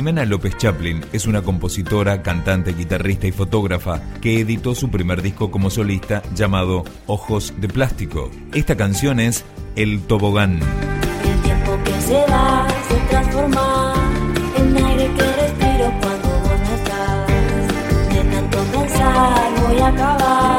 Jimena López Chaplin es una compositora, cantante, guitarrista y fotógrafa que editó su primer disco como solista llamado Ojos de Plástico. Esta canción es El Tobogán. El tiempo que se transforma en aire que respiro cuando pensar voy a acabar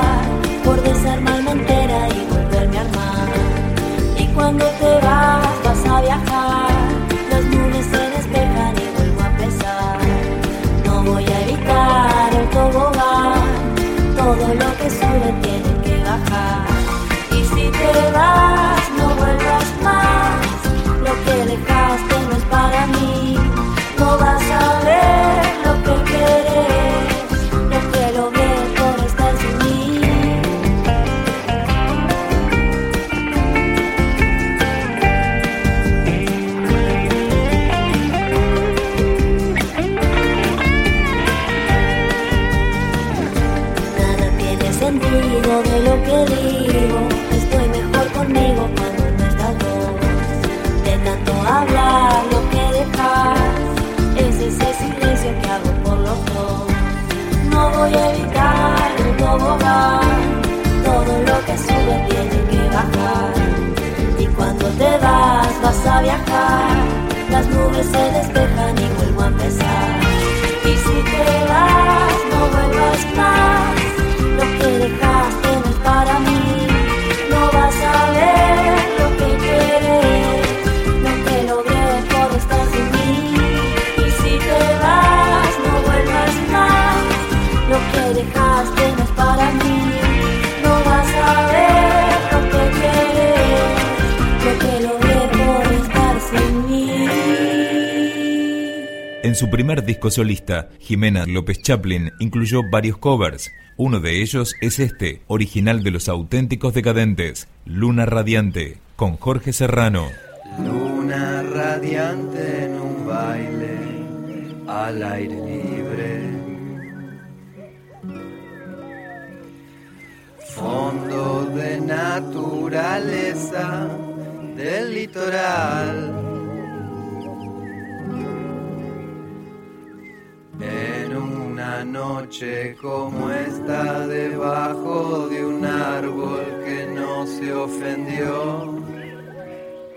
Las nubes se despejan y vuelvo a empezar. En su primer disco solista, Jimena López Chaplin incluyó varios covers. Uno de ellos es este, original de los auténticos decadentes, Luna Radiante, con Jorge Serrano. Luna radiante en un baile al aire libre. Fondo de naturaleza del litoral. Noche como esta, debajo de un árbol que no se ofendió,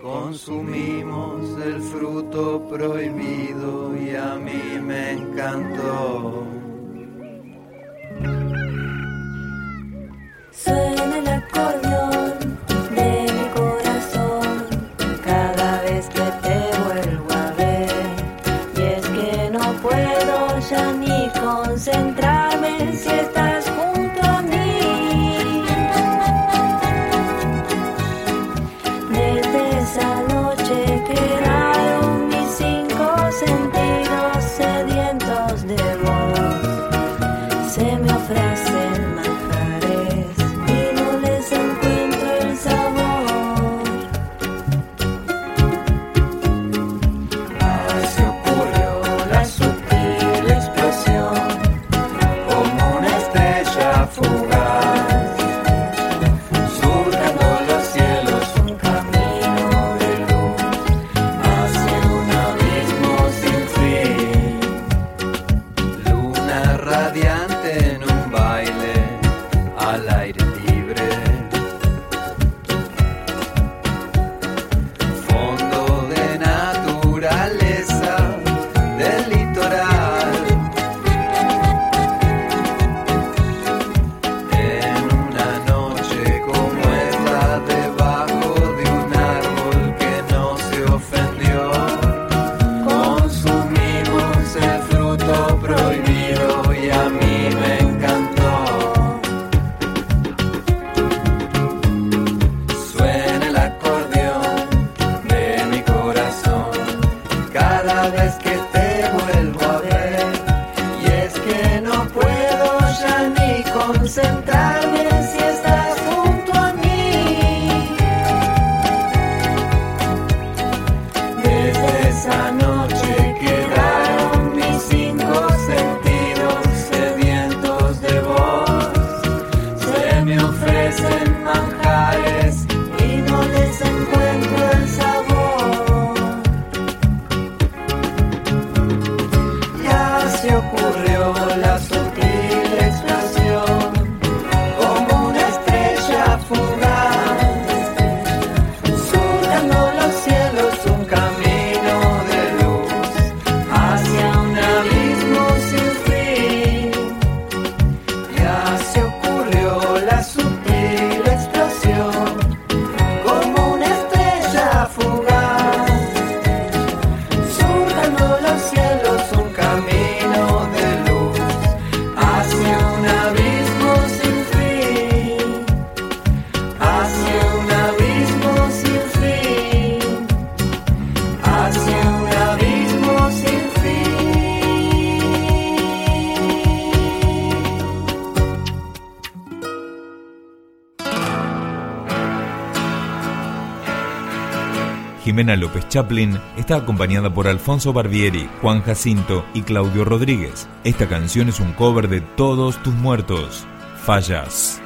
consumimos el fruto prohibido y a mí me encantó. decided. Jimena López Chaplin está acompañada por Alfonso Barbieri, Juan Jacinto y Claudio Rodríguez. Esta canción es un cover de Todos tus muertos. Fallas.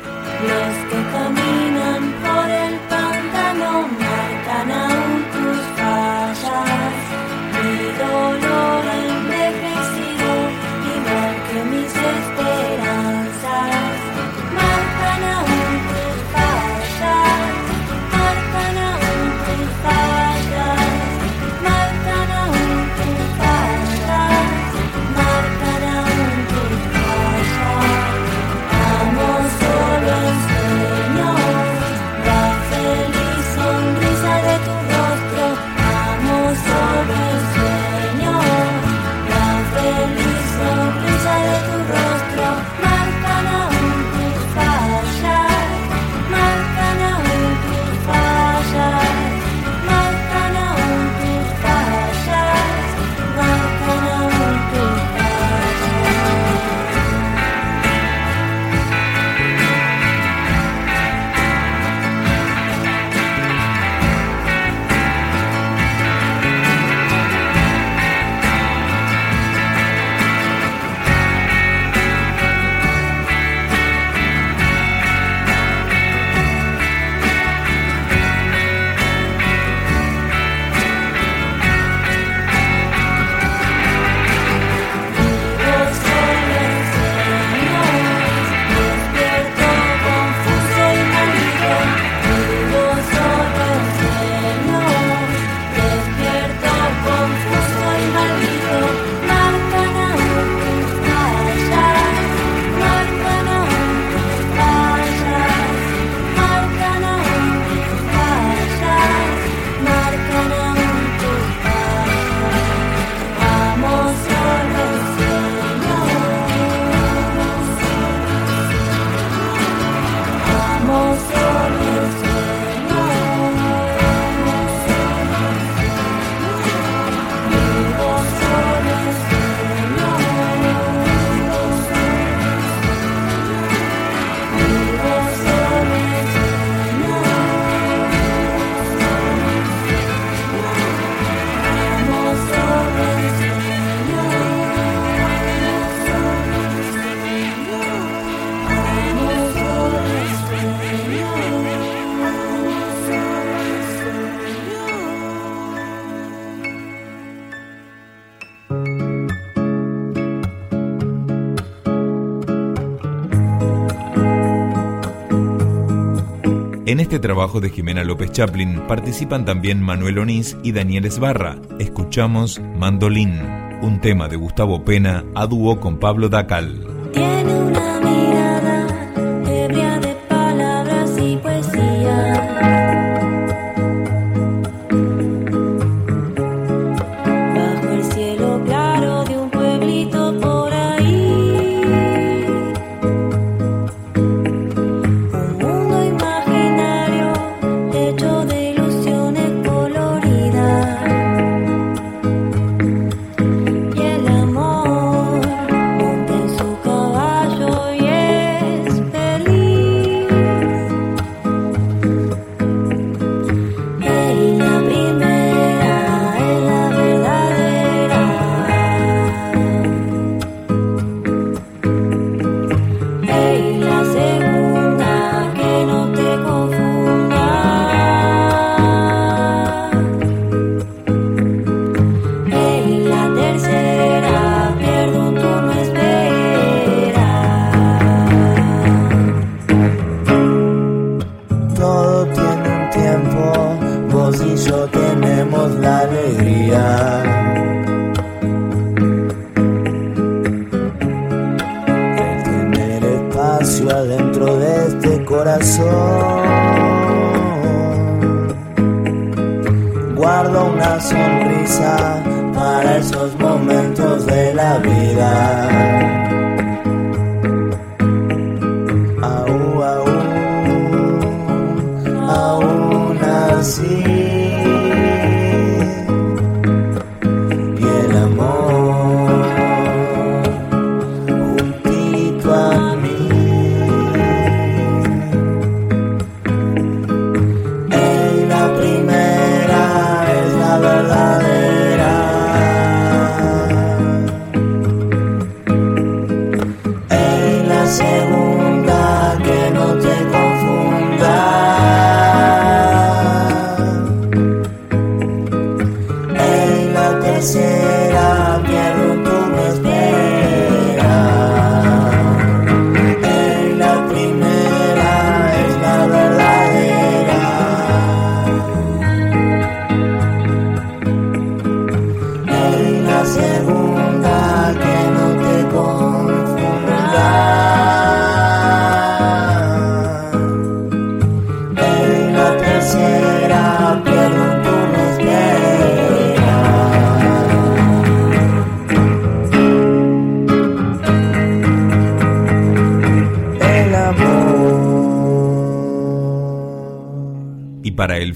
En este trabajo de Jimena López Chaplin participan también Manuel Onís y Daniel Esbarra. Escuchamos Mandolín, un tema de Gustavo Pena a dúo con Pablo Dacal. Tiene una mirada de palabras y poesía. fazendo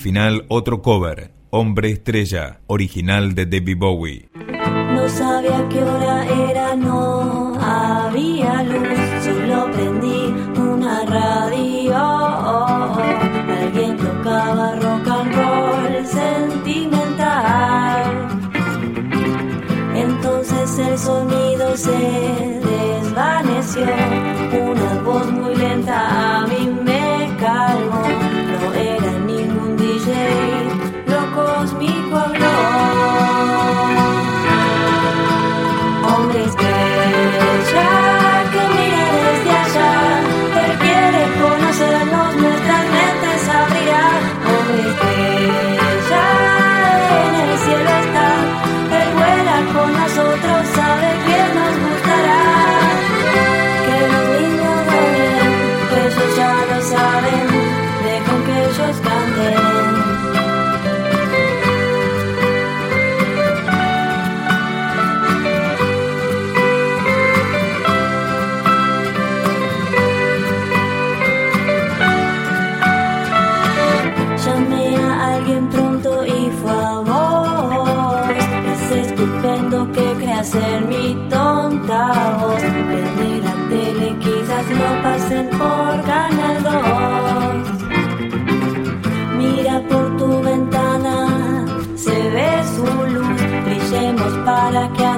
final otro cover, Hombre Estrella, original de Debbie Bowie. No sabía qué hora era, no había luz, solo prendí una radio. Alguien tocaba rock and roll sentimental. Entonces el sonido se desvaneció, una voz muy lenta a mí.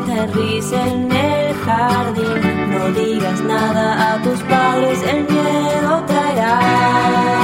aterrice en el jardín. No digas nada a tus padres, el miedo traerá.